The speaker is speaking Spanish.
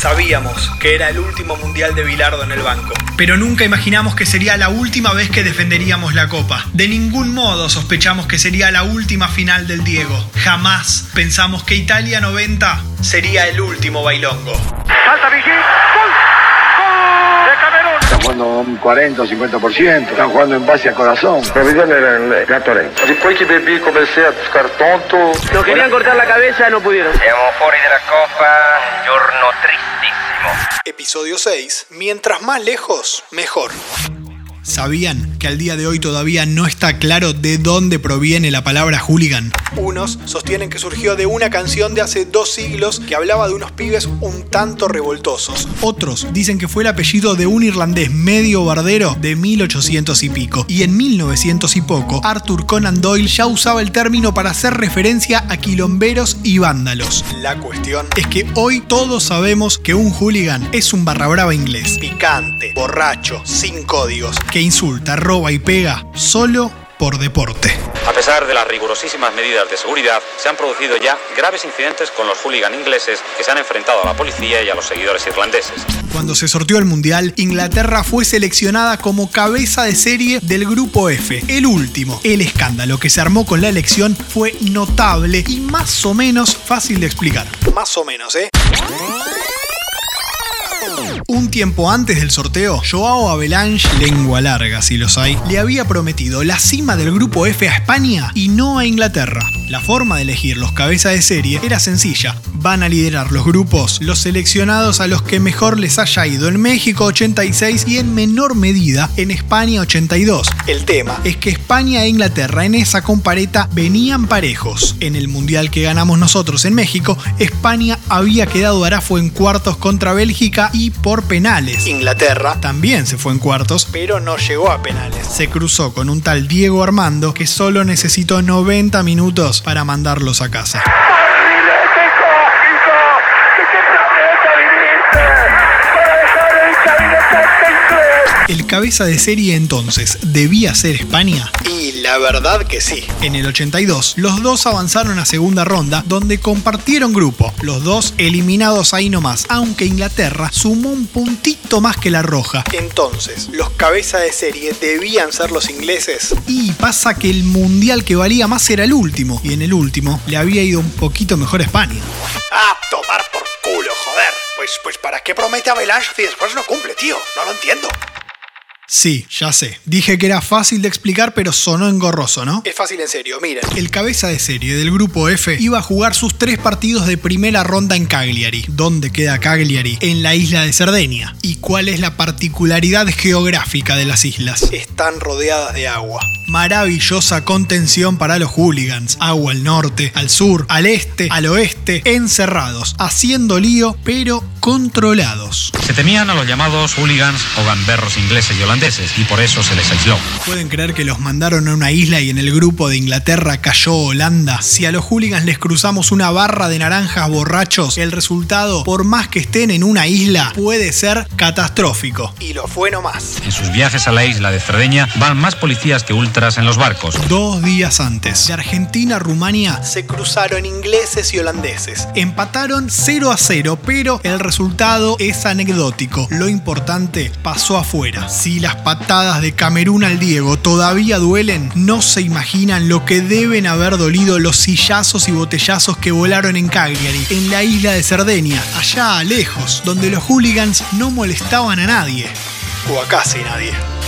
Sabíamos que era el último mundial de Bilardo en el banco, pero nunca imaginamos que sería la última vez que defenderíamos la copa. De ningún modo sospechamos que sería la última final del Diego. Jamás pensamos que Italia 90 sería el último bailongo. Falta Vigil. ¡Gol! ¡Gol! De Camerún. Están jugando un 40 o 50%, están jugando en base a corazón. Provvedere era il gatore. Después que bebí comencé a buscar tonto. Nos querían cortar la cabeza, no pudieron. Siamo fuori della Coppa, un giorno tristissimo. Episodio 6. Mientras más lejos, mejor. ¿Sabían que al día de hoy todavía no está claro de dónde proviene la palabra hooligan? Unos sostienen que surgió de una canción de hace dos siglos que hablaba de unos pibes un tanto revoltosos. Otros dicen que fue el apellido de un irlandés medio bardero de 1800 y pico. Y en 1900 y poco, Arthur Conan Doyle ya usaba el término para hacer referencia a quilomberos y vándalos. La cuestión es que hoy todos sabemos que un hooligan es un barra brava inglés. Picante, borracho, sin códigos, que insulta, roba y pega solo por deporte. A pesar de las rigurosísimas medidas de seguridad, se han producido ya graves incidentes con los hooligan ingleses que se han enfrentado a la policía y a los seguidores irlandeses. Cuando se sorteó el Mundial, Inglaterra fue seleccionada como cabeza de serie del Grupo F, el último. El escándalo que se armó con la elección fue notable y más o menos fácil de explicar. Más o menos, ¿eh? Un tiempo antes del sorteo, Joao Avalanche, lengua larga si los hay, le había prometido la cima del grupo F a España y no a Inglaterra. La forma de elegir los cabezas de serie era sencilla. Van a liderar los grupos los seleccionados a los que mejor les haya ido en México 86 y en menor medida en España 82. El tema es que España e Inglaterra en esa compareta venían parejos. En el mundial que ganamos nosotros en México, España había quedado arafo en cuartos contra Bélgica y por penales. Inglaterra también se fue en cuartos, pero no llegó a penales. Se cruzó con un tal Diego Armando que solo necesitó 90 minutos para mandarlos a casa. ¿El cabeza de serie entonces debía ser España? Y la verdad que sí. En el 82, los dos avanzaron a segunda ronda, donde compartieron grupo, los dos eliminados ahí nomás, aunque Inglaterra sumó un puntito más que la roja. Entonces, ¿los cabeza de serie debían ser los ingleses? Y pasa que el mundial que valía más era el último, y en el último le había ido un poquito mejor a España. Ah, tomar por culo, joder. Pues, pues, ¿para qué promete Avalanche si después no cumple, tío? No lo entiendo. Sí, ya sé. Dije que era fácil de explicar, pero sonó engorroso, ¿no? Es fácil en serio, miren. El cabeza de serie del grupo F iba a jugar sus tres partidos de primera ronda en Cagliari. ¿Dónde queda Cagliari? En la isla de Cerdeña. ¿Y cuál es la particularidad geográfica de las islas? Están rodeadas de agua. Maravillosa contención para los hooligans. Agua al norte, al sur, al este, al oeste, encerrados, haciendo lío, pero controlados. Se temían a los llamados hooligans o gamberros ingleses y holandeses y por eso se les aisló. ¿Pueden creer que los mandaron a una isla y en el grupo de Inglaterra cayó Holanda? Si a los hooligans les cruzamos una barra de naranjas borrachos, el resultado, por más que estén en una isla, puede ser catastrófico. Y lo fue nomás. En sus viajes a la isla de Cerdeña van más policías que ultras en los barcos. Dos días antes, de Argentina a Rumania se cruzaron ingleses y holandeses. Empataron 0 a 0, pero el resultado es anecdótico. Lo importante pasó afuera. Si las patadas de Camerún al Diego todavía duelen, no se imaginan lo que deben haber dolido los sillazos y botellazos que volaron en Cagliari, en la isla de Cerdeña, allá lejos, donde los hooligans no molestaban a nadie. O a casi nadie.